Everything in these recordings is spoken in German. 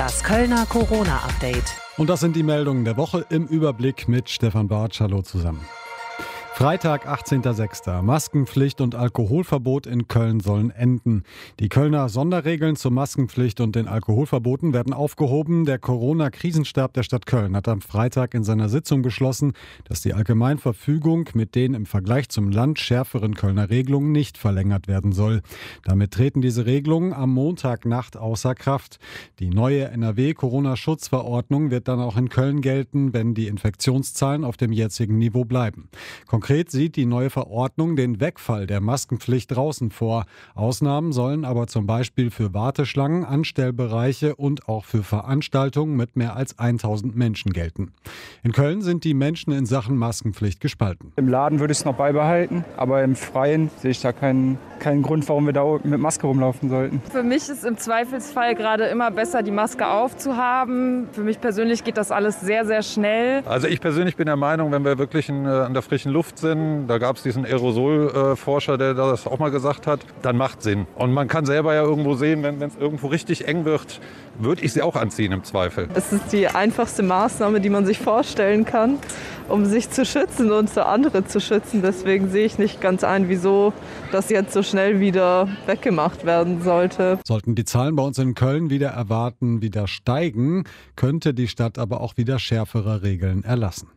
Das Kölner Corona-Update. Und das sind die Meldungen der Woche im Überblick mit Stefan Bartsch. Hallo zusammen. Freitag, 18.06. Maskenpflicht und Alkoholverbot in Köln sollen enden. Die Kölner Sonderregeln zur Maskenpflicht und den Alkoholverboten werden aufgehoben. Der Corona-Krisenstab der Stadt Köln hat am Freitag in seiner Sitzung beschlossen, dass die Allgemeinverfügung mit den im Vergleich zum Land schärferen Kölner Regelungen nicht verlängert werden soll. Damit treten diese Regelungen am Montagnacht außer Kraft. Die neue NRW-Corona-Schutzverordnung wird dann auch in Köln gelten, wenn die Infektionszahlen auf dem jetzigen Niveau bleiben. Konkret Konkret sieht die neue Verordnung den Wegfall der Maskenpflicht draußen vor. Ausnahmen sollen aber zum Beispiel für Warteschlangen, Anstellbereiche und auch für Veranstaltungen mit mehr als 1000 Menschen gelten. In Köln sind die Menschen in Sachen Maskenpflicht gespalten. Im Laden würde ich es noch beibehalten, aber im Freien sehe ich da keinen, keinen Grund, warum wir da mit Maske rumlaufen sollten. Für mich ist im Zweifelsfall gerade immer besser, die Maske aufzuhaben. Für mich persönlich geht das alles sehr, sehr schnell. Also ich persönlich bin der Meinung, wenn wir wirklich in, äh, an der frischen Luft sind, da gab es diesen Aerosolforscher, der das auch mal gesagt hat, dann macht Sinn. Und man kann selber ja irgendwo sehen, wenn es irgendwo richtig eng wird, würde ich sie auch anziehen im Zweifel. Es ist die einfachste Maßnahme, die man sich vorstellen kann, um sich zu schützen und für andere zu schützen. Deswegen sehe ich nicht ganz ein, wieso das jetzt so schnell wieder weggemacht werden sollte. Sollten die Zahlen bei uns in Köln wieder erwarten, wieder steigen, könnte die Stadt aber auch wieder schärfere Regeln erlassen.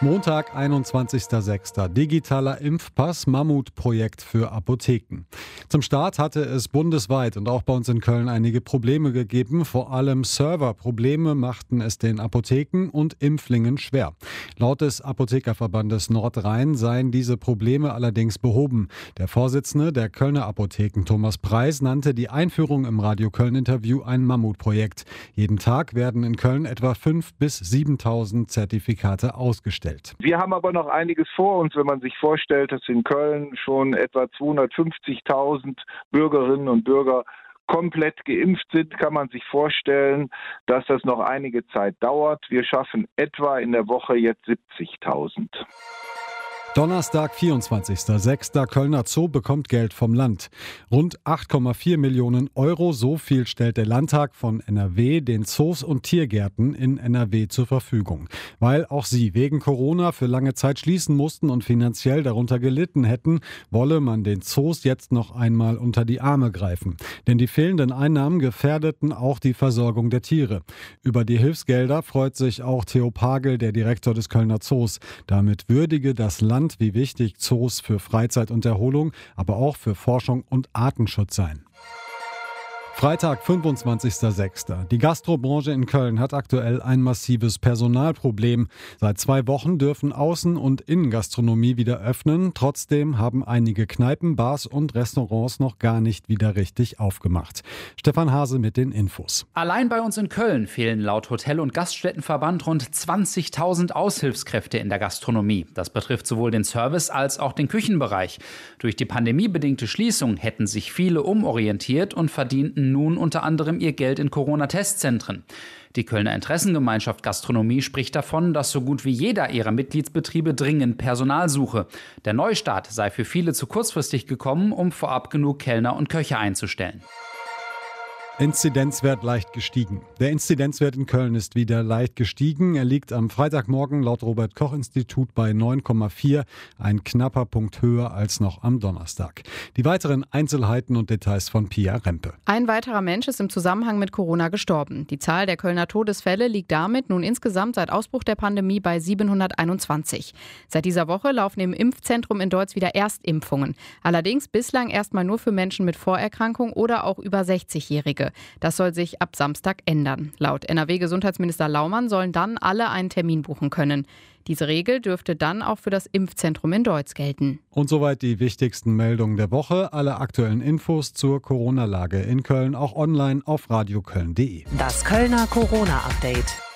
Montag, 21.06. Digitaler Impfpass Mammutprojekt für Apotheken. Zum Start hatte es bundesweit und auch bei uns in Köln einige Probleme gegeben. Vor allem Serverprobleme machten es den Apotheken und Impflingen schwer. Laut des Apothekerverbandes Nordrhein seien diese Probleme allerdings behoben. Der Vorsitzende der Kölner Apotheken Thomas Preis nannte die Einführung im Radio Köln Interview ein Mammutprojekt. Jeden Tag werden in Köln etwa 5.000 bis 7.000 Zertifikate ausgestellt gestellt. Wir haben aber noch einiges vor uns, wenn man sich vorstellt, dass in Köln schon etwa 250.000 Bürgerinnen und Bürger komplett geimpft sind, kann man sich vorstellen, dass das noch einige Zeit dauert. Wir schaffen etwa in der Woche jetzt 70.000. Donnerstag, 24.06. Kölner Zoo bekommt Geld vom Land. Rund 8,4 Millionen Euro, so viel stellt der Landtag von NRW den Zoos und Tiergärten in NRW zur Verfügung. Weil auch sie wegen Corona für lange Zeit schließen mussten und finanziell darunter gelitten hätten, wolle man den Zoos jetzt noch einmal unter die Arme greifen. Denn die fehlenden Einnahmen gefährdeten auch die Versorgung der Tiere. Über die Hilfsgelder freut sich auch Theo Pagel, der Direktor des Kölner Zoos. Damit würdige das Land Land, wie wichtig Zoos für Freizeit und Erholung, aber auch für Forschung und Artenschutz seien. Freitag, 25.06. Die Gastrobranche in Köln hat aktuell ein massives Personalproblem. Seit zwei Wochen dürfen Außen- und Innengastronomie wieder öffnen. Trotzdem haben einige Kneipen, Bars und Restaurants noch gar nicht wieder richtig aufgemacht. Stefan Hase mit den Infos. Allein bei uns in Köln fehlen laut Hotel- und Gaststättenverband rund 20.000 Aushilfskräfte in der Gastronomie. Das betrifft sowohl den Service als auch den Küchenbereich. Durch die pandemiebedingte Schließung hätten sich viele umorientiert und verdienten nun unter anderem ihr Geld in Corona-Testzentren. Die Kölner Interessengemeinschaft Gastronomie spricht davon, dass so gut wie jeder ihrer Mitgliedsbetriebe dringend Personal suche. Der Neustart sei für viele zu kurzfristig gekommen, um vorab genug Kellner und Köche einzustellen. Inzidenzwert leicht gestiegen. Der Inzidenzwert in Köln ist wieder leicht gestiegen. Er liegt am Freitagmorgen laut Robert Koch Institut bei 9,4, ein knapper Punkt höher als noch am Donnerstag. Die weiteren Einzelheiten und Details von Pia Rempe. Ein weiterer Mensch ist im Zusammenhang mit Corona gestorben. Die Zahl der Kölner Todesfälle liegt damit nun insgesamt seit Ausbruch der Pandemie bei 721. Seit dieser Woche laufen im Impfzentrum in Deutsch wieder Erstimpfungen. Allerdings bislang erstmal nur für Menschen mit Vorerkrankung oder auch über 60-Jährige. Das soll sich ab Samstag ändern. Laut NRW-Gesundheitsminister Laumann sollen dann alle einen Termin buchen können. Diese Regel dürfte dann auch für das Impfzentrum in Deutz gelten. Und soweit die wichtigsten Meldungen der Woche. Alle aktuellen Infos zur Corona-Lage in Köln auch online auf radioköln.de. Das Kölner Corona-Update.